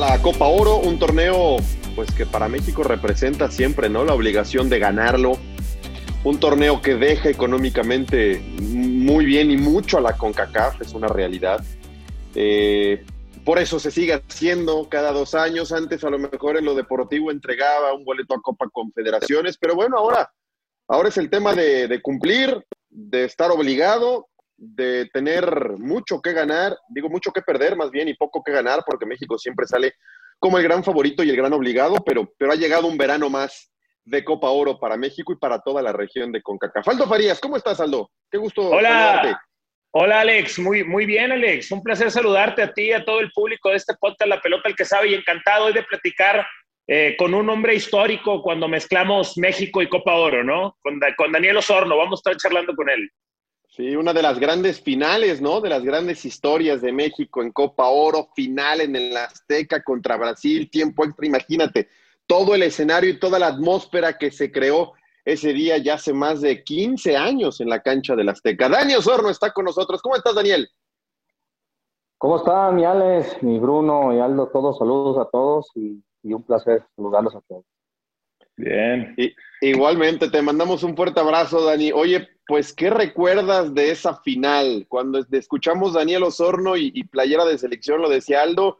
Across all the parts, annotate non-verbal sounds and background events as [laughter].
La Copa Oro, un torneo pues que para México representa siempre, ¿no? La obligación de ganarlo. Un torneo que deja económicamente muy bien y mucho a la CONCACAF, es una realidad. Eh, por eso se sigue haciendo cada dos años. Antes a lo mejor en lo deportivo entregaba un boleto a Copa Confederaciones, pero bueno, ahora, ahora es el tema de, de cumplir, de estar obligado de tener mucho que ganar, digo mucho que perder más bien y poco que ganar, porque México siempre sale como el gran favorito y el gran obligado, pero, pero ha llegado un verano más de Copa Oro para México y para toda la región de CONCACAF. Aldo Farías, ¿cómo estás, Aldo? Qué gusto Hola. Hola Alex, muy, muy bien Alex, un placer saludarte a ti, y a todo el público de este podcast La Pelota el que sabe y encantado hoy de platicar eh, con un hombre histórico cuando mezclamos México y Copa Oro, ¿no? Con, con Daniel Osorno, vamos a estar charlando con él. Sí, una de las grandes finales, ¿no? De las grandes historias de México en Copa Oro, final en el Azteca contra Brasil, tiempo extra, imagínate, todo el escenario y toda la atmósfera que se creó ese día ya hace más de 15 años en la cancha del Azteca. Daniel Osorno está con nosotros. ¿Cómo estás, Daniel? ¿Cómo están, mi Alex, mi Bruno y Aldo? Todos saludos a todos y, y un placer saludarlos a todos. Bien. Y, igualmente, te mandamos un fuerte abrazo, Dani. Oye, pues, ¿qué recuerdas de esa final? Cuando escuchamos Daniel Osorno y, playera de selección, lo decía Aldo,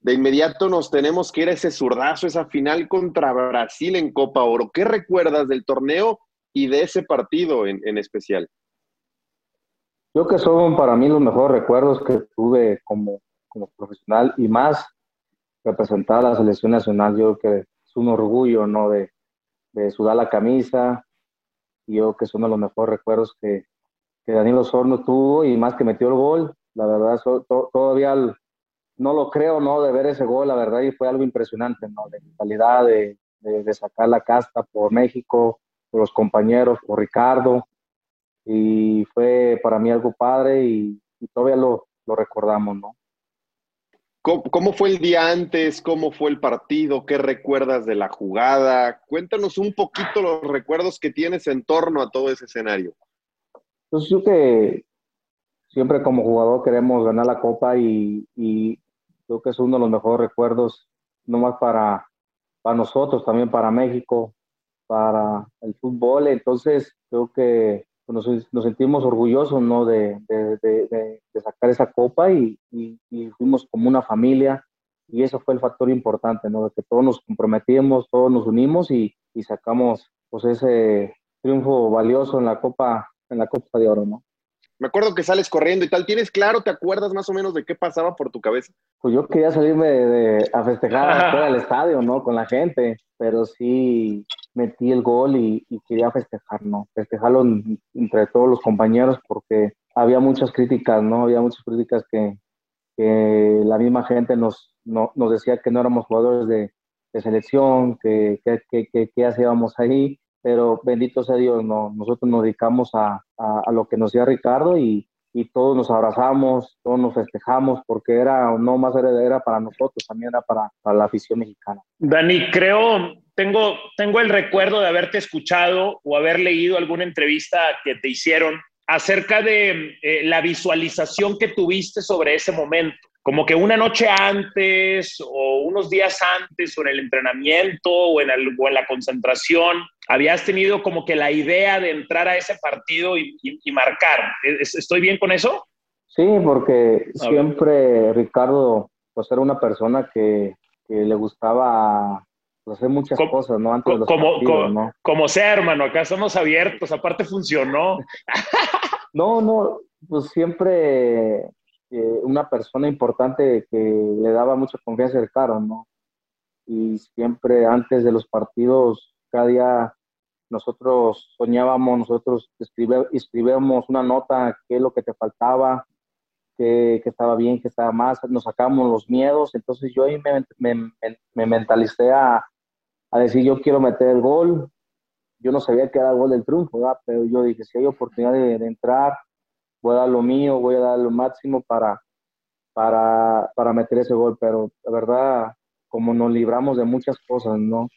de inmediato nos tenemos que ir a ese zurdazo, esa final contra Brasil en Copa Oro. ¿Qué recuerdas del torneo y de ese partido en, en especial? Yo que son para mí los mejores recuerdos que tuve como, como profesional y más representar a la selección nacional. Yo creo que es un orgullo, ¿no? De, de sudar la camisa. Y yo que son uno de los mejores recuerdos que, que Daniel Osorno tuvo y más que metió el gol. La verdad, todavía no lo creo, ¿no? De ver ese gol, la verdad, y fue algo impresionante, ¿no? De calidad, de, de, sacar la casta por México, por los compañeros, por Ricardo. Y fue para mí algo padre y, y todavía lo, lo recordamos, ¿no? ¿Cómo, fue el día antes? ¿Cómo fue el partido? ¿Qué recuerdas de la jugada? Cuéntanos un poquito los recuerdos que tienes en torno a todo ese escenario. Pues yo que siempre como jugador queremos ganar la copa y, creo que es uno de los mejores recuerdos, no más para, para nosotros, también para México, para el fútbol. Entonces creo que nos, sentimos orgullosos ¿no? de, sacar esa copa y, fuimos como una familia y eso fue el factor importante, ¿no? de que todos nos comprometimos, todos nos unimos y, sacamos pues, ese triunfo valioso en la Copa, en la Copa de Oro. ¿no? Me acuerdo que sales corriendo y tal. ¿Tienes claro, te acuerdas más o menos de qué pasaba por tu cabeza? Pues yo quería salirme de, a festejar [laughs] afuera del estadio, ¿no? Con la gente, pero sí metí el gol y, quería festejar, ¿no? Festejarlo entre todos los compañeros porque había muchas críticas, ¿no? Había muchas críticas que, la misma gente nos, nos decía que no éramos jugadores de, selección, que, que, hacíamos ahí, pero bendito sea Dios, no, nosotros nos dedicamos a, a, lo que nos decía Ricardo y, y todos nos abrazamos, todos nos festejamos, porque era, no más era, para nosotros, también era para, para, la afición mexicana. Dani, creo, tengo, tengo el recuerdo de haberte escuchado o haber leído alguna entrevista que te hicieron acerca de eh, la visualización que tuviste sobre ese momento. Como que una noche antes o unos días antes o en el entrenamiento o en, el, o en la concentración, habías tenido como que la idea de entrar a ese partido y, marcar. ¿Estoy bien con eso? Sí, porque siempre Ricardo pues era una persona que, le gustaba pues, hacer muchas cosas, ¿no? Antes de los como, partidos, ¿no? como sea, hermano, acá somos abiertos, aparte funcionó. [laughs] no, no, pues siempre una persona importante que le daba mucha confianza a Ricardo, ¿no? Y siempre antes de los partidos cada día nosotros soñábamos, nosotros escribíamos una nota, qué es lo que te faltaba, qué, estaba bien, qué estaba más, nos sacamos los miedos, entonces yo ahí me, me, mentalicé a, a, decir, yo quiero meter el gol, yo no sabía que era el gol del triunfo, pero yo dije, si hay oportunidad de, entrar, voy a dar lo mío, voy a dar lo máximo para, para, para meter ese gol, pero la verdad, como nos libramos de muchas cosas, ¿no?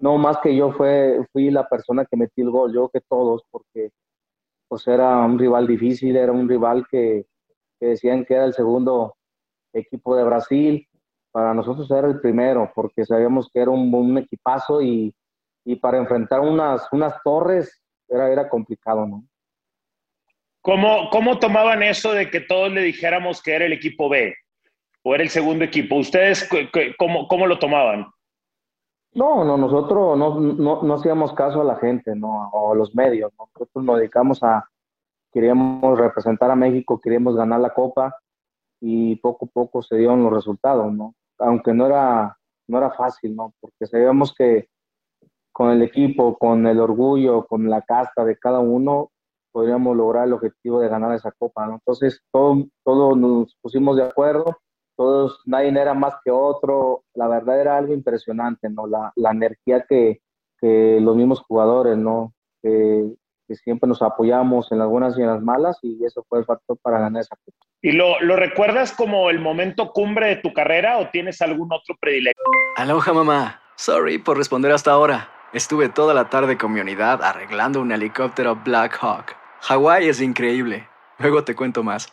no más que yo fue, fui la persona que metí el gol, yo que todos, porque pues era un rival difícil, era un rival que, decían que era el segundo equipo de Brasil, para nosotros era el primero, porque sabíamos que era un, un equipazo y, para enfrentar unas, unas torres era, era complicado, ¿no? ¿Cómo, ¿Cómo tomaban eso de que todos le dijéramos que era el equipo B o era el segundo equipo? ¿Ustedes cómo, cómo lo tomaban? No, no, nosotros no, no, no hacíamos caso a la gente, ¿no? O a los medios, Nosotros nos dedicamos a, queríamos representar a México, queríamos ganar la Copa y poco a poco se dieron los resultados, ¿no? Aunque no era, no era fácil, ¿no? Porque sabíamos que con el equipo, con el orgullo, con la casta de cada uno, podríamos lograr el objetivo de ganar esa Copa, ¿no? Entonces, todos todo nos pusimos de acuerdo todos, nadie era más que otro, la verdad era algo impresionante, ¿no? La, la energía que, que, los mismos jugadores, ¿no? Que, que, siempre nos apoyamos en las buenas y en las malas y eso fue el factor para ganar esa ¿Y lo, lo recuerdas como el momento cumbre de tu carrera o tienes algún otro predilecto? Aloha mamá, sorry por responder hasta ahora. Estuve toda la tarde con mi unidad arreglando un helicóptero Black Hawk. Hawái es increíble. Luego te cuento más.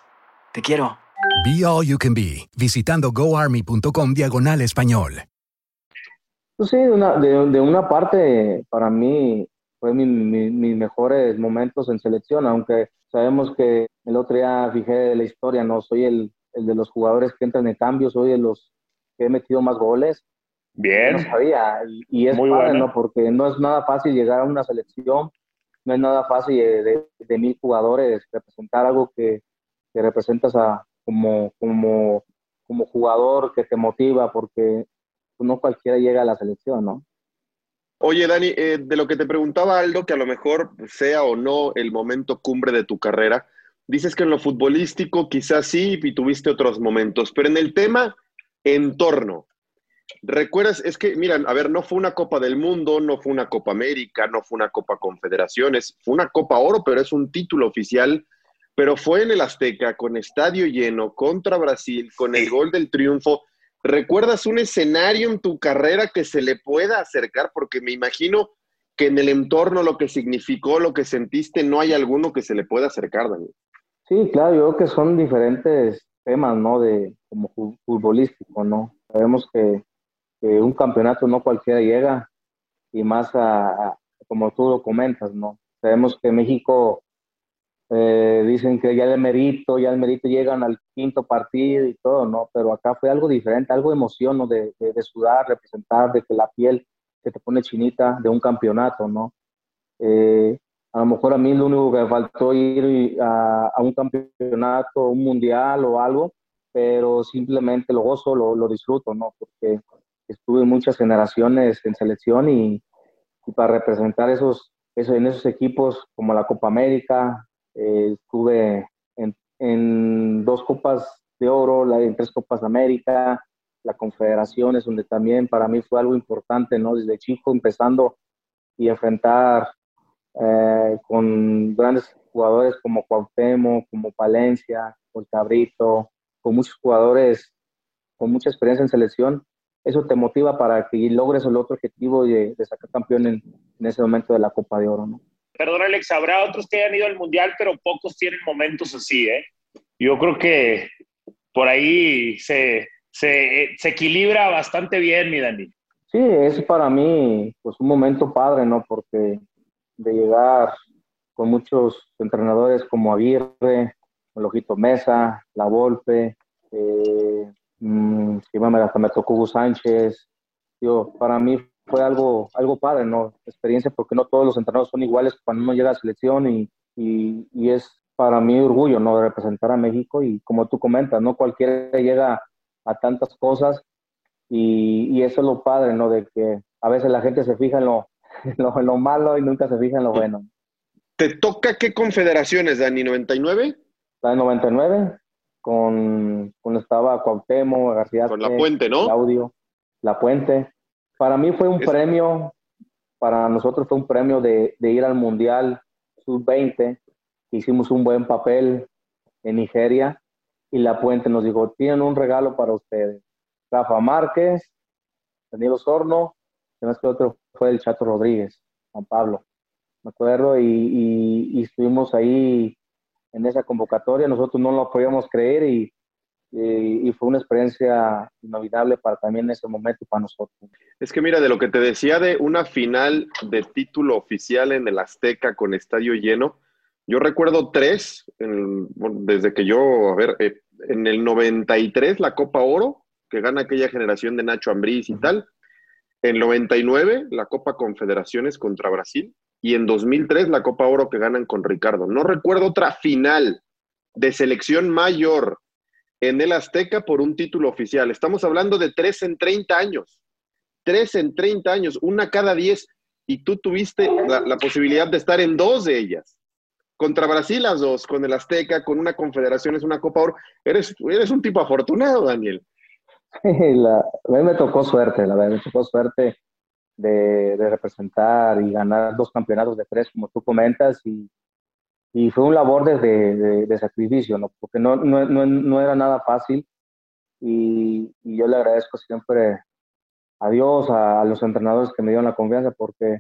Te quiero. Be All You Can Be, visitando goarmy.com diagonal español. Pues sí, de una, de, una parte, para mí, fue mis mejores momentos en selección, aunque sabemos que el otro día fijé de la historia, no soy el, el de los jugadores que entran en cambio, soy de los que he metido más goles. Bien. No sabía, y, es Muy padre, ¿no? Porque no es nada fácil llegar a una selección, no es nada fácil de, mil jugadores representar algo que, que representas a, como, como, como jugador que te motiva, porque no cualquiera llega a la selección, ¿no? Oye, Dani, eh, de lo que te preguntaba Aldo, que a lo mejor sea o no el momento cumbre de tu carrera, dices que en lo futbolístico quizás sí y tuviste otros momentos, pero en el tema entorno, ¿recuerdas? Es que, miran, a ver, no fue una Copa del Mundo, no fue una Copa América, no fue una Copa Confederaciones, fue una Copa Oro, pero es un título oficial pero fue en el Azteca, con estadio lleno, contra Brasil, con el gol del triunfo. ¿Recuerdas un escenario en tu carrera que se le pueda acercar? Porque me imagino que en el entorno lo que significó, lo que sentiste, no hay alguno que se le pueda acercar, Daniel. Sí, claro, yo creo que son diferentes temas, ¿no? De como futbolístico, ¿no? Sabemos que, un campeonato no cualquiera llega y más a, como tú lo comentas, ¿no? Sabemos que México eh, dicen que ya el mérito, ya el mérito llegan al quinto partido y todo, ¿no? Pero acá fue algo diferente, algo. De, de, sudar, representar, de que la piel se te pone chinita de un campeonato, ¿no? Eh, a lo mejor a mí lo único que me faltó ir a, a, un campeonato, un mundial o algo, pero simplemente lo gozo, lo, lo disfruto, ¿no? Porque estuve muchas generaciones en selección y, y para representar esos, eso, en esos equipos como la Copa América, eh, estuve en, dos Copas de Oro, en tres Copas de América, la Confederaciones, donde también para mí fue algo importante, ¿no? Desde chico empezando y enfrentar eh, con grandes jugadores como Cuauhtémoc, como Palencia, con Cabrito, con muchos jugadores con mucha experiencia en selección, eso te motiva para que logres el otro objetivo de, de sacar campeón en, en, ese momento de la Copa de Oro, ¿no? perdón Alex, habrá otros que hayan ido al Mundial, pero pocos tienen momentos así, ¿eh? Yo creo que por ahí se, se, se equilibra bastante bien, mi Dani. Sí, es para mí pues un momento padre, ¿no? Porque de llegar con muchos entrenadores como Aguirre, Lojito Mesa, La Volpe, eh, mmm, hasta me tocó Hugo Sánchez. Yo, para mí fue algo, algo padre, ¿no? Experiencia, porque no todos los entrenadores son iguales cuando uno llega a la selección y, y, y, es para mí orgullo, ¿no? De representar a México y como tú comentas, no cualquiera llega a tantas cosas y, y eso es lo padre, ¿no? De que a veces la gente se fija en lo, [laughs] lo, lo malo y nunca se fija en lo bueno. ¿Te toca qué confederaciones, Dani? ¿99? La 99, con, con estaba Cuauhtémoc, García. Con La Puente, ¿no? Claudio, La Puente. Para mí fue un premio, para nosotros fue un premio de, de ir al Mundial Sub-20. Hicimos un buen papel en Nigeria y La Puente nos dijo, tienen un regalo para ustedes. Rafa Márquez, Daniel Osorno, además que otro fue el Chato Rodríguez, Juan Pablo, me acuerdo, y, estuvimos ahí en esa convocatoria, nosotros no lo podíamos creer y, y, fue una experiencia inolvidable para también en ese momento para nosotros. Es que mira, de lo que te decía de una final de título oficial en el Azteca con estadio lleno, yo recuerdo tres, desde que yo, a ver, eh, en el 93 la Copa Oro, que gana aquella generación de Nacho Ambriz y tal. En 99 la Copa Confederaciones contra Brasil. Y en 2003 la Copa Oro que ganan con Ricardo. No recuerdo otra final de selección mayor en el Azteca por un título oficial. Estamos hablando de tres en 30 años. Tres en 30 años, una cada diez. Y tú tuviste la, posibilidad de estar en dos de ellas contra Brasil las dos, con el Azteca, con una confederación, es una Copa Oro. Eres, eres un tipo afortunado, Daniel. [laughs] A mí me tocó suerte, la verdad, me tocó suerte de, representar y ganar dos campeonatos de tres, como tú comentas, y, y fue un labor de, de, sacrificio, ¿no? porque no, no, no, no era nada fácil, y, y, yo le agradezco siempre a Dios, a, a, los entrenadores que me dieron la confianza, porque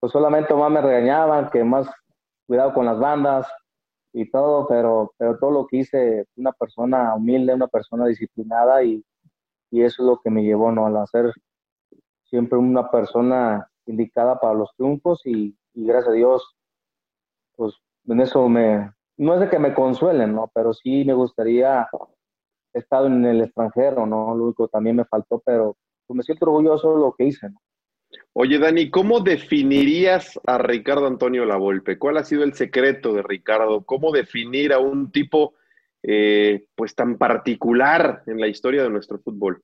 pues solamente más me regañaban, que más cuidado con las bandas y todo, pero, pero todo lo que hice, una persona humilde, una persona disciplinada y, y eso es lo que me llevó ¿no? a ser siempre una persona indicada para los triunfos y, y, gracias a Dios, pues en eso me, no es de que me consuelen, ¿no? Pero sí me gustaría estar en el extranjero, ¿no? Lo único también me faltó, pero pues, me siento orgulloso de lo que hice, ¿no? Oye, Dani, ¿cómo definirías a Ricardo Antonio Lavolpe? ¿Cuál ha sido el secreto de Ricardo? ¿Cómo definir a un tipo eh, pues tan particular en la historia de nuestro fútbol?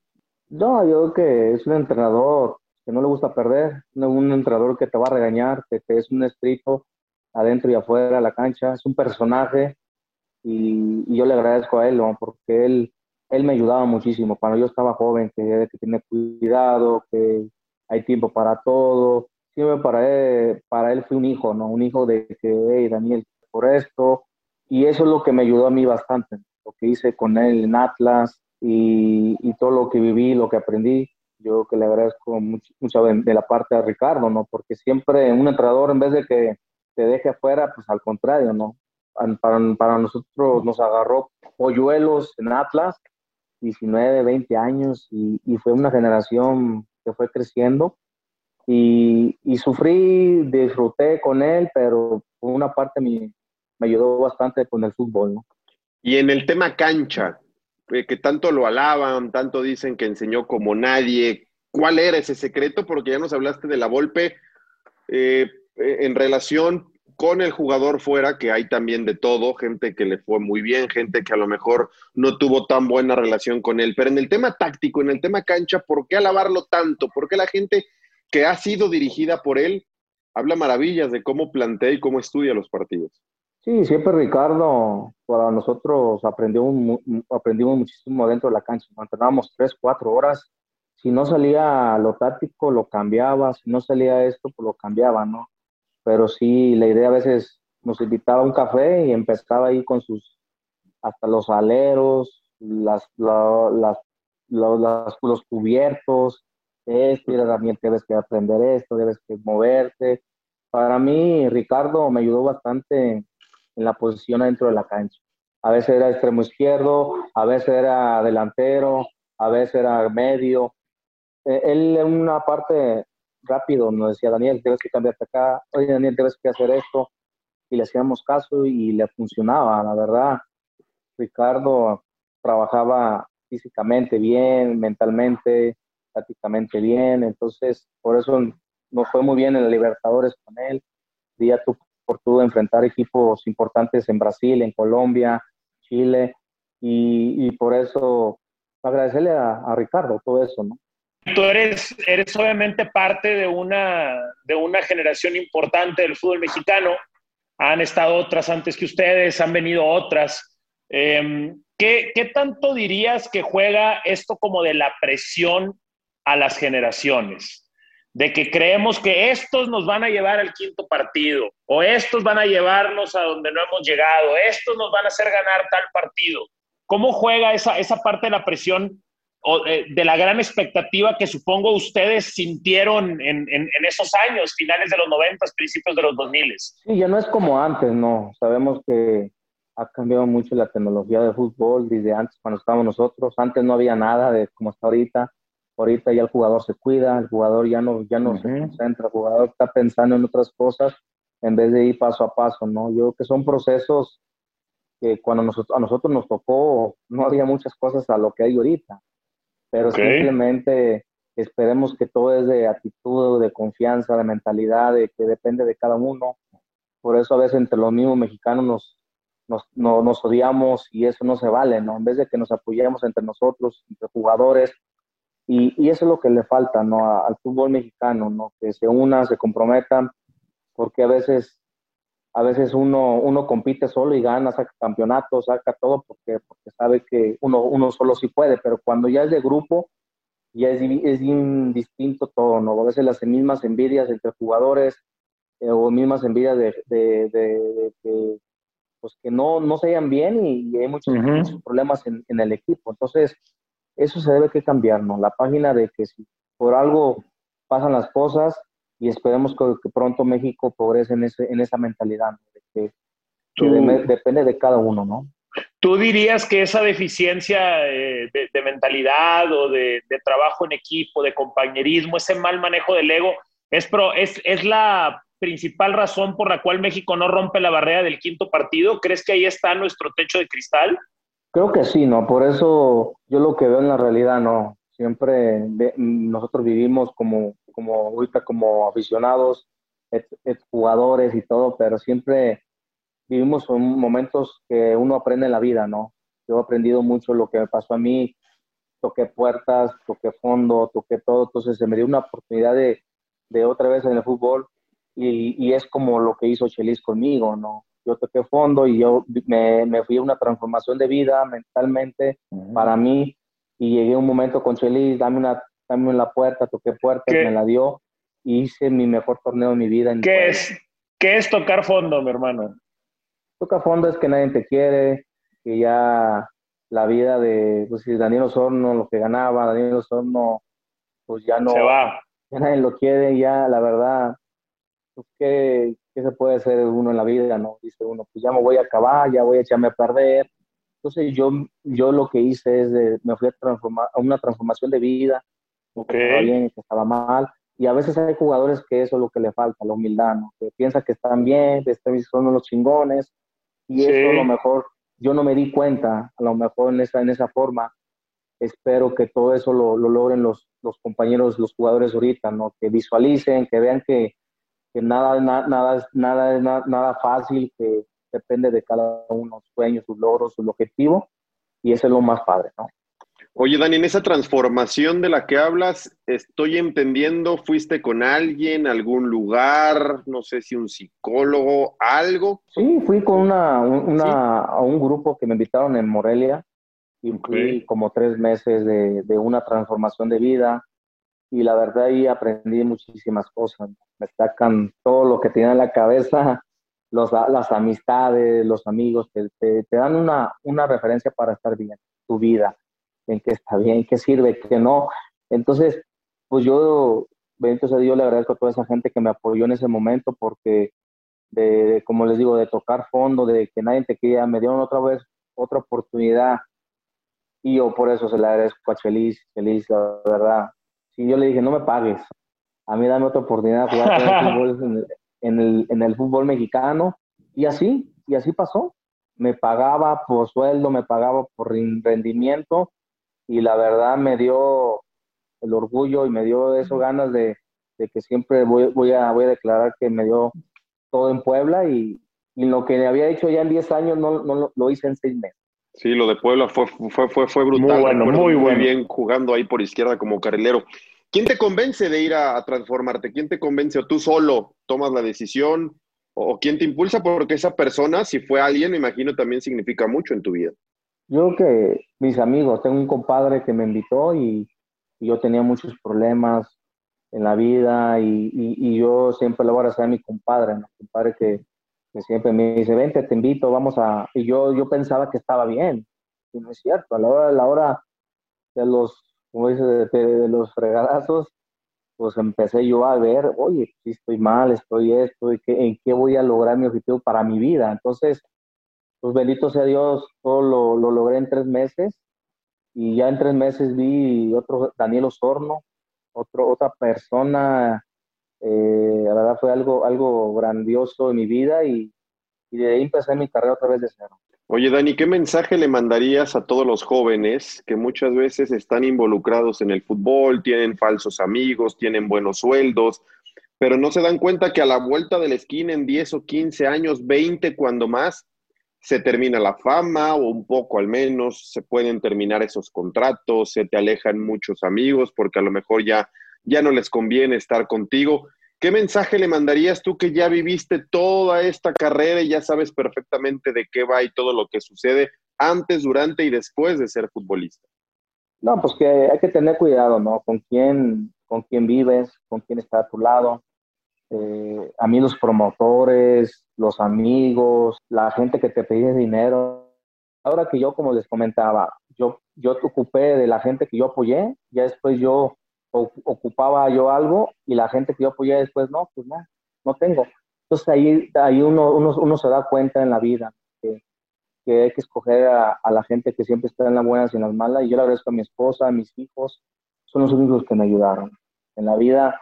No, yo creo que es un entrenador que no le gusta perder, un entrenador que te va a regañar, que, es un espíritu adentro y afuera de la cancha, es un personaje y, yo le agradezco a él, porque él, él me ayudaba muchísimo cuando yo estaba joven, que, que tiene cuidado, que hay tiempo para todo. Siempre para él, para él fue un hijo, ¿no? Un hijo de que, hey, Daniel, por esto. Y eso es lo que me ayudó a mí bastante, lo que hice con él en Atlas y, y todo lo que viví, lo que aprendí. Yo que le agradezco mucho, mucho de, la parte de Ricardo, ¿no? Porque siempre un entrenador, en vez de que te deje afuera, pues al contrario, ¿no? Para, para nosotros nos agarró polluelos en Atlas, 19, 20 años, y, y fue una generación que fue creciendo y, y, sufrí, disfruté con él, pero por una parte me, me ayudó bastante con el fútbol. ¿no? Y en el tema cancha, eh, que tanto lo alaban, tanto dicen que enseñó como nadie, ¿cuál era ese secreto? Porque ya nos hablaste de la golpe eh, en relación con el jugador fuera, que hay también de todo, gente que le fue muy bien, gente que a lo mejor no tuvo tan buena relación con él, pero en el tema táctico, en el tema cancha, ¿por qué alabarlo tanto? ¿Por qué la gente que ha sido dirigida por él habla maravillas de cómo plantea y cómo estudia los partidos? Sí, siempre Ricardo, para nosotros aprendimos muchísimo dentro de la cancha. Entrenábamos tres, cuatro horas. Si no salía lo táctico, lo cambiaba. Si no salía esto, pues lo cambiaba, ¿no? pero sí, la idea a veces nos invitaba a un café y empezaba ahí con sus, hasta los aleros, las, las, los cubiertos, esto, también debes que aprender esto, debes que moverte. Para mí, Ricardo me ayudó bastante en la posición dentro de la cancha. A veces era extremo izquierdo, a veces era delantero, a veces era medio. E, él en una parte rápido nos decía, Daniel, debes que cambiarte acá, oye, Daniel, debes que hacer esto, y le hacíamos caso y le funcionaba, la verdad. Ricardo trabajaba físicamente bien, mentalmente, tácticamente bien, entonces por eso nos fue muy bien en la Libertadores con él. Día tu por enfrentar equipos importantes en Brasil, en Colombia, Chile, y, y por eso agradecerle a, a Ricardo todo eso, ¿no? tú eres, eres obviamente parte de una, de una generación importante del fútbol mexicano. Han estado otras antes que ustedes, han venido otras. Em, ¿qué, ¿Qué tanto dirías que juega esto como de la presión a las generaciones? De que creemos que estos nos van a llevar al quinto partido, o estos van a llevarnos a donde no hemos llegado, estos nos van a hacer ganar tal partido. ¿Cómo juega esa, esa parte de la presión o eh, de, la gran expectativa que supongo ustedes sintieron en, esos años, finales de los 90, principios de los 2000? Sí, ya no es como antes, no. Sabemos que ha cambiado mucho la tecnología de fútbol desde antes, cuando estábamos nosotros. Antes no había nada de como está ahorita ahorita ya el jugador se cuida, el jugador ya no, ya no se concentra, el jugador está pensando en otras cosas en vez de ir paso a paso, ¿no? Yo creo que son procesos que cuando nosotros, a nosotros nos tocó no había muchas cosas a lo que hay ahorita, pero simplemente esperemos que todo es de actitud, de confianza, de mentalidad, de que depende de cada uno. Por eso a veces entre los mismos mexicanos nos, nos, nos odiamos y eso no se vale, ¿no? En vez de que nos apoyemos entre nosotros, entre jugadores, y, y, eso es lo que le falta ¿no? al fútbol mexicano, ¿no? que se una, se comprometan, porque a veces, a veces uno, uno compite solo y gana, saca campeonatos, saca todo, porque, porque sabe que uno, uno solo sí puede, pero cuando ya es de grupo, ya es, es distinto todo, ¿no? A veces las mismas envidias entre jugadores eh, o mismas envidias de, de, de, de, pues que no, no se hallan bien y, hay muchos, muchos problemas en, en, el equipo. Entonces, eso se debe que cambiar, ¿no? La página de que si por algo pasan las cosas y esperemos que, pronto México progrese en, ese, en esa mentalidad, de que, depende de cada uno, ¿no? ¿Tú dirías que esa deficiencia eh, de, mentalidad o de, trabajo en equipo, de compañerismo, ese mal manejo del ego, es, pro, es, es la principal razón por la cual México no rompe la barrera del quinto partido? ¿Crees que ahí está nuestro techo de cristal? Creo que sí, ¿no? Por eso yo lo que veo en la realidad, no. Siempre nosotros vivimos como, como ahorita como aficionados, jugadores y todo, pero siempre vivimos en momentos que uno aprende en la vida, ¿no? Yo he aprendido mucho lo que me pasó a mí, toqué puertas, toqué fondo, toqué todo, entonces se me dio una oportunidad de, de otra vez en el fútbol y, y, es como lo que hizo Chelis conmigo, ¿no? Yo toqué fondo y yo me, me fui a una transformación de vida mentalmente para mí y llegué a un momento con Chelis, dame una, dame la puerta, toqué puertas, me la dio y hice mi mejor torneo de mi vida. En ¿Qué, es, ¿Qué es tocar fondo, mi hermano? Tocar fondo es que nadie te quiere, que ya la vida de, pues si Daniel Osorno, lo que ganaba, Daniel Osorno, pues ya no, se va. ya nadie lo quiere, ya la verdad, pues que ¿qué se puede hacer uno en la vida? ¿no? Dice uno, pues ya me voy a acabar, ya voy a echarme a perder. Entonces yo, yo lo que hice es, de, me fui a, transformar, a una transformación de vida, okay. que estaba bien, que estaba mal. Y a veces hay jugadores que eso es lo que le falta, la humildad, ¿no? que piensa que están bien, que son los chingones, y eso a lo mejor yo no me di cuenta, a lo mejor en esa, en esa forma. Espero que todo eso lo, lo logren los, los compañeros, los jugadores ahorita, ¿no? que visualicen, que vean que, que nada, nada, nada, nada, nada fácil, que depende de cada uno, sus sueños, sus logros, su objetivo, y eso es lo más padre, ¿no? Oye, Dani, en esa transformación de la que hablas, estoy entendiendo, fuiste con alguien, algún lugar, no sé si un psicólogo, algo. Sí, fui con una, una a un grupo que me invitaron en Morelia y fui como tres meses de, de, una transformación de vida, y la verdad ahí aprendí muchísimas cosas. Me sacan todo lo que tenía en la cabeza, los, las amistades, los amigos, que te, te, dan una, una referencia para estar bien, tu vida, en qué está bien, qué sirve, qué no. Entonces, pues yo, bendito sea Dios, le agradezco a toda esa gente que me apoyó en ese momento porque, de, como les digo, de tocar fondo, de que nadie te quería, me dieron otra vez otra oportunidad y yo por eso se le agradezco a Chelis, Chelis, la verdad, y yo le dije, no me pagues, a mí dame otra oportunidad de jugar [laughs] en, el, en, el, fútbol mexicano. Y así, y así pasó. Me pagaba por sueldo, me pagaba por rendimiento y la verdad me dio el orgullo y me dio eso ganas de, de que siempre voy, voy, a, voy a declarar que me dio todo en Puebla y, y lo que había hecho ya en 10 años no, no lo hice en 6 meses. Sí, lo de Puebla fue, fue, fue, fue brutal. Muy bueno, muy, muy bien jugando ahí por izquierda como carrilero. ¿Quién te convence de ir a, transformarte? ¿Quién te convence o tú solo tomas la decisión? ¿O, quién te impulsa? Porque esa persona, si fue alguien, me imagino, también significa mucho en tu vida. Yo que mis amigos, tengo un compadre que me invitó y, yo tenía muchos problemas en la vida y, yo siempre le voy a agradecer a mi compadre, ¿no? compadre que, siempre me dice, vente, te invito, vamos a... Y yo, yo pensaba que estaba bien, y no es cierto, a la hora, a la hora de los como dice, de, los fregadazos, pues empecé yo a ver, oye, si estoy mal, estoy esto, y ¿en qué voy a lograr mi objetivo para mi vida? Entonces, pues bendito sea Dios, todo lo, lo logré en tres meses y ya en tres meses vi otro Daniel Osorno, otro, otra persona, eh, la verdad fue algo, algo grandioso en mi vida y de ahí empecé mi carrera otra vez de cero. Oye, Dani, ¿qué mensaje le mandarías a todos los jóvenes que muchas veces están involucrados en el fútbol, tienen falsos amigos, tienen buenos sueldos, pero no se dan cuenta que a la vuelta de la esquina en 10 o 15 años, 20 cuando más, se termina la fama o un poco al menos, se pueden terminar esos contratos, se te alejan muchos amigos porque a lo mejor ya, ya no les conviene estar contigo. ¿Qué mensaje le mandarías tú que ya viviste toda esta carrera y ya sabes perfectamente de qué va y todo lo que sucede antes, durante y después de ser futbolista? No, pues que hay que tener cuidado, ¿no? Con quién, con quién vives, con quién está a tu lado. Eh, a mí los promotores, los amigos, la gente que te pide dinero. Ahora que yo, como les comentaba, yo, yo te ocupé de la gente que yo apoyé, ya después yo ocupaba yo algo y la gente que yo apoyé después, no, pues no, no tengo. Entonces ahí, ahí uno, uno, uno se da cuenta en la vida que, que hay que escoger a, la gente que siempre está en las buenas y en las malas. Y yo le agradezco a mi esposa, a mis hijos, son los únicos que me ayudaron. En la vida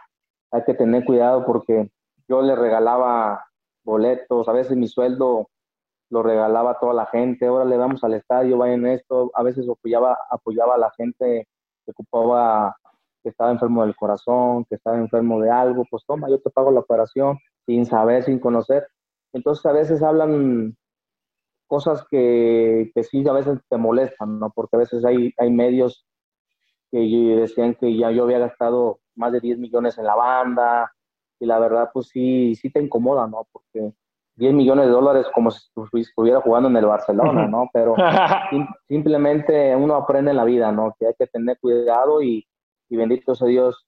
hay que tener cuidado porque yo le regalaba boletos, a veces mi sueldo lo regalaba a toda la gente, ahora le damos al estadio, vayan esto, a veces apoyaba, apoyaba a la gente que ocupaba que estaba enfermo del corazón, que estaba enfermo de algo, pues toma, yo te pago la operación sin saber, sin conocer. Entonces a veces hablan cosas que, que sí a veces te molestan, ¿no? Porque a veces hay, hay medios que decían que ya yo había gastado más de 10 millones en la banda y la verdad pues sí, sí te incomoda, ¿no? Porque 10 millones de dólares como si estuviera jugando en el Barcelona, ¿no? Pero [laughs] simplemente uno aprende en la vida, ¿no? Que hay que tener cuidado y, y bendito sea Dios,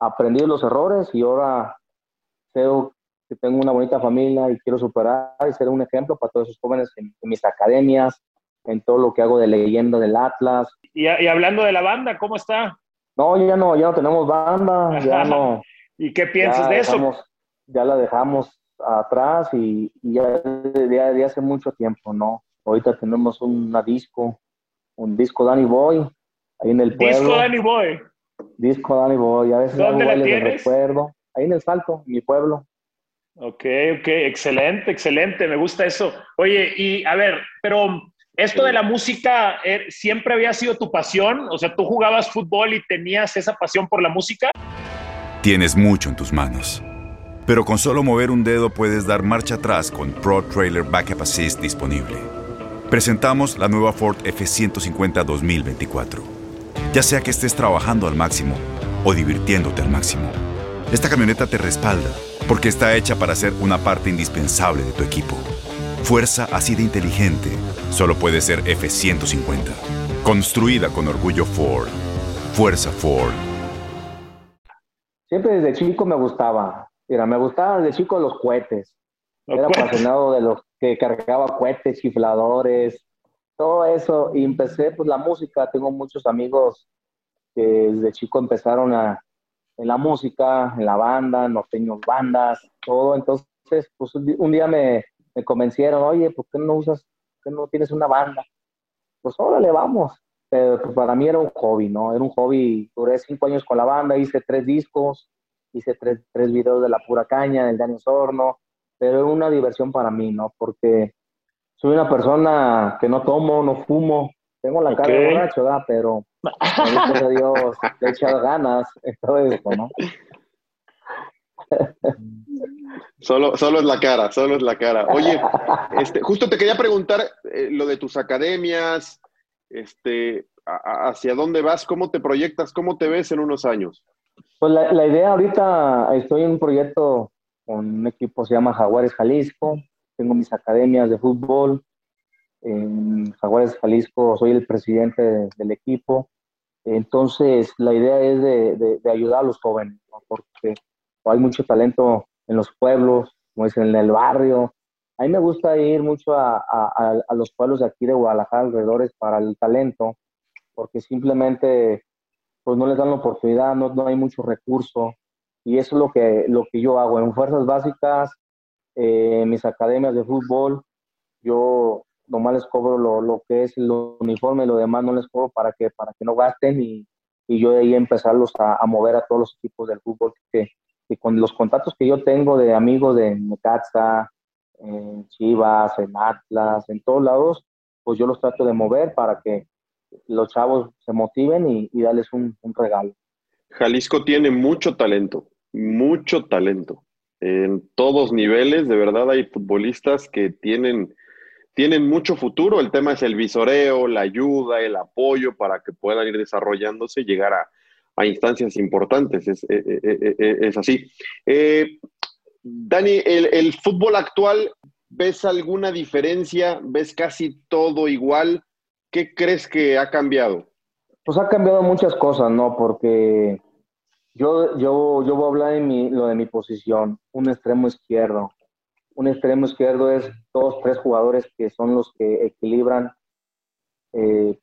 aprendí los errores y ahora creo que tengo una bonita familia y quiero superar y ser un ejemplo para todos esos jóvenes en, mis academias, en todo lo que hago de leyenda del Atlas. Y, hablando de la banda, ¿cómo está? No, ya no, ya no tenemos banda, ya no. [laughs] ¿Y qué piensas de eso? Ya la dejamos atrás y, ya desde hace mucho tiempo, ¿no? Ahorita tenemos una disco, un disco Danny Boy, ahí en el pueblo. Disco Danny Boy. Disco Danny Boy, a veces ¿Dónde la tienes? recuerdo. Ahí en el Salto, mi pueblo. Ok, ok, excelente, excelente, me gusta eso. Oye, y a ver, pero esto de la música eh, siempre había sido tu pasión, o sea, tú jugabas fútbol y tenías esa pasión por la música. Tienes mucho en tus manos, pero con solo mover un dedo puedes dar marcha atrás con Pro Trailer Backup Assist disponible. Presentamos la nueva Ford F150 2024. Ya sea que estés trabajando al máximo o divirtiéndote al máximo, esta camioneta te respalda porque está hecha para ser una parte indispensable de tu equipo. Fuerza así de inteligente solo puede ser F150. Construida con orgullo Ford. Fuerza Ford. Siempre desde chico me gustaba. Mira, me gustaban desde chico los cohetes. Era apasionado de los que cargaba cohetes, chifladores, todo eso. Y empecé, pues, la música. Tengo muchos amigos que desde chico empezaron a, en la música, en la banda, norteños bandas, todo. Entonces, pues, un día me, me convencieron, oye, ¿por qué no usas, por qué no tienes una banda? Pues, órale, vamos. Pero pues, para mí era un hobby, ¿no? Era un hobby. Duré cinco años con la banda, hice tres discos, hice tres, tres videos de La Pura Caña, del Daniel Sorno, pero era una diversión para mí, ¿no? Porque soy una persona que no tomo, no fumo, tengo la cara de borracho, ¿verdad? Pero gracias a Dios [laughs] he echado ganas [laughs] en todo esto, ¿no? Solo, solo es la cara, solo es la cara. Oye, [laughs] este, justo te quería preguntar eh, lo de tus academias. Este, hacia dónde vas, cómo te proyectas, cómo te ves en unos años. Pues la, la idea ahorita, estoy en un proyecto con un equipo que se llama Jaguares Jalisco, tengo mis academias de fútbol, en Jaguares Jalisco soy el presidente del equipo, entonces la idea es de, de, ayudar a los jóvenes, porque hay mucho talento en los pueblos, como dicen, en el barrio. A mí me gusta ir mucho a, a, a los pueblos de aquí de Guadalajara, alrededores, para el talento, porque simplemente pues no les dan la oportunidad, no, no hay mucho recurso, y eso es lo que, lo que yo hago. En fuerzas básicas, eh, mis academias de fútbol, yo nomás les cobro lo, lo, que es el uniforme lo demás no les cobro para que, para que no gasten y, y yo de ahí empezarlos a, a, mover a todos los equipos del fútbol que, que, con los contactos que yo tengo de amigos de Necaxa, en Chivas, en Atlas, en todos lados, pues yo los trato de mover para que los chavos se motiven y, y darles un, un regalo. Jalisco tiene mucho talento mucho talento en todos niveles. De verdad hay futbolistas que tienen, tienen mucho futuro. El tema es el visoreo, la ayuda, el apoyo para que puedan ir desarrollándose y llegar a, instancias importantes. Es, eh, eh, eh, así. Dani, el, el fútbol actual, ¿ves alguna diferencia? ¿Ves casi todo igual? ¿Qué crees que ha cambiado? Pues ha cambiado muchas cosas, ¿no? Porque yo, yo, yo voy a hablar en mi, lo de mi posición, un extremo izquierdo. Un extremo izquierdo es dos, tres jugadores que son los que equilibran eh,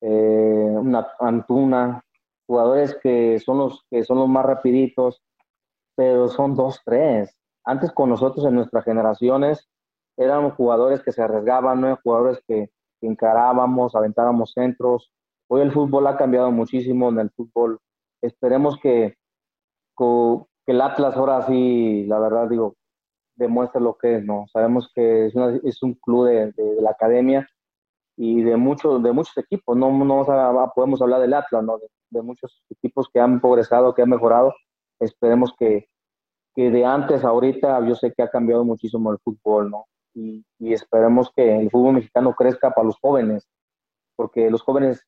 eh, una Antuna, jugadores que son los que son los más rapiditos, pero son dos, tres. Antes con nosotros en nuestras generaciones eran jugadores que se arriesgaban, no eran jugadores que encarábamos, aventábamos centros, Hoy el fútbol ha cambiado muchísimo en el fútbol. Esperemos que, el Atlas ahora sí, la verdad digo, demuestre lo que es, ¿no? Sabemos que es, un club de, la academia y de muchos de muchos equipos, no, no podemos hablar del Atlas, ¿no? De, muchos equipos que han progresado, que han mejorado. Esperemos que, que de antes a ahorita, yo sé que ha cambiado muchísimo el fútbol, ¿no? Y esperemos que el fútbol mexicano crezca para los jóvenes, porque los jóvenes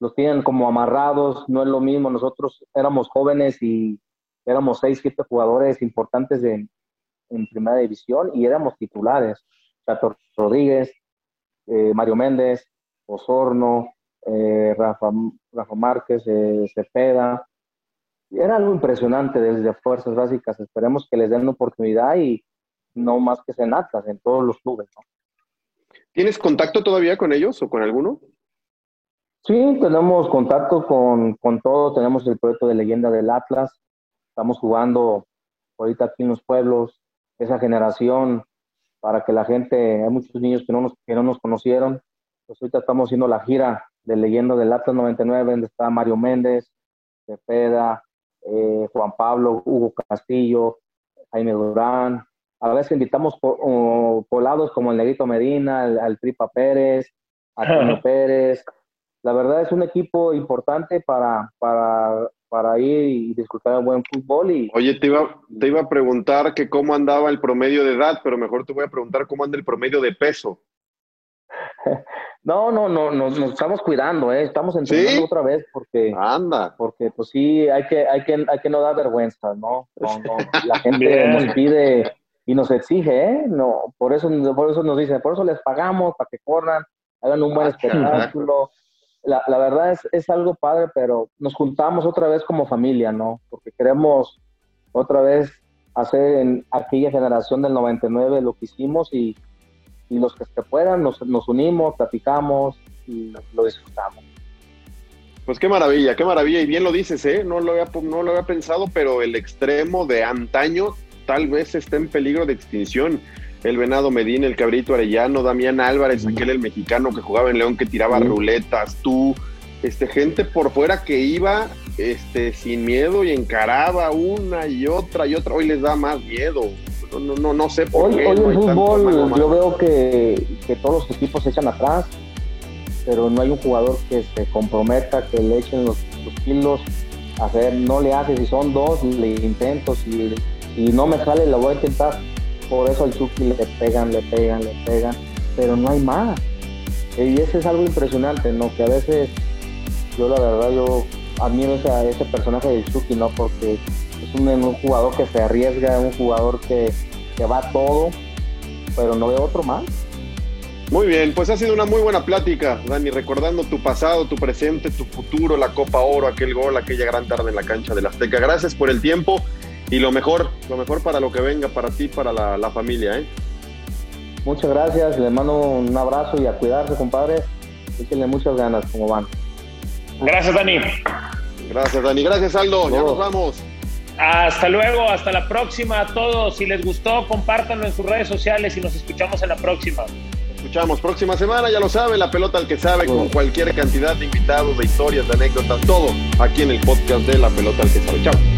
los tienen como amarrados, no es lo mismo. Nosotros éramos jóvenes y éramos seis, siete jugadores importantes en primera división y éramos titulares. Chato Rodríguez, eh, Mario Méndez, Osorno, eh, Rafa, Rafa Márquez, eh, Cepeda. Era algo impresionante desde Fuerzas Básicas. Esperemos que les den una oportunidad y no más que sean Atlas en todos los clubes. ¿Tienes contacto todavía con ellos o con alguno? Sí, tenemos contacto con, con todo, tenemos el proyecto de leyenda del Atlas, estamos jugando ahorita aquí en los pueblos, esa generación, para que la gente, hay muchos niños que no nos, que no nos conocieron, pues ahorita estamos haciendo la gira de leyenda del Atlas 99, donde está Mario Méndez, Cepeda, eh, Juan Pablo, Hugo Castillo, Jaime Durán, a veces invitamos por, polados como el Negrito Medina, al, Tripa Pérez, Antonio [laughs] Pérez, la verdad es un equipo importante para, para, para ir y disfrutar de buen fútbol. Y, Oye, te iba, te iba a preguntar que cómo andaba el promedio de edad, pero mejor te voy a preguntar cómo anda el promedio de peso. [laughs] No, no, no, nos, estamos cuidando, ¿eh? estamos entrenando otra vez porque, anda, porque pues sí, hay que, hay que, hay que no dar vergüenza, ¿no? la [laughs] gente nos pide y nos exige, ¿eh? No, por eso, por eso nos dicen, por eso les pagamos para que corran, hagan un buen ah, espectáculo la, verdad es, es, algo padre, pero nos juntamos otra vez como familia, ¿no? Porque queremos otra vez hacer en aquella generación del 99 lo que hicimos y, y los que se puedan nos, nos, unimos, platicamos y lo disfrutamos. Pues qué maravilla, qué maravilla. Y bien lo dices, ¿eh? No lo había, no lo había pensado, pero el extremo de antaño tal vez esté en peligro de extinción el Venado Medina, el Cabrito Arellano, Damián Álvarez, aquel el mexicano que jugaba en León, que tiraba ruletas, tú, este, gente por fuera que iba este, sin miedo y encaraba una y otra y otra. Hoy les da más miedo. No, no, no, sé por qué. Hoy el fútbol yo veo que, que, todos los equipos se echan atrás, pero no hay un jugador que se comprometa, que le echen los, kilos. A hacer, no le hace, si son dos, le intento, si, si no me sale, lo voy a intentar por eso al Chucky le pegan, le pegan, le pegan, pero no hay más. Y ese es algo impresionante, ¿no? Que a veces yo la verdad yo admiro ese, ese personaje de Chucky, ¿no? Porque es un, jugador que se arriesga, un jugador que, que va todo, pero no veo otro más. Muy bien, pues ha sido una muy buena plática, Dani, recordando tu pasado, tu presente, tu futuro, la Copa Oro, aquel gol, aquella gran tarde en la cancha del Azteca. Gracias por el tiempo y lo mejor, lo mejor para lo que venga, para ti, para la, familia. ¿eh? Muchas gracias, le mando un abrazo y a cuidarse, compadre. Échenle muchas ganas, como van. Gracias, Dani. Gracias, Dani. Gracias, Aldo. Ya nos vamos. Hasta luego, hasta la próxima a todos. Si les gustó, compártanlo en sus redes sociales y nos escuchamos en la próxima escuchamos próxima semana, ya lo sabe, la pelota al que sabe, con cualquier cantidad de invitados, de historias, de anécdotas, todo aquí en el podcast de La pelota al que sabe. Chao.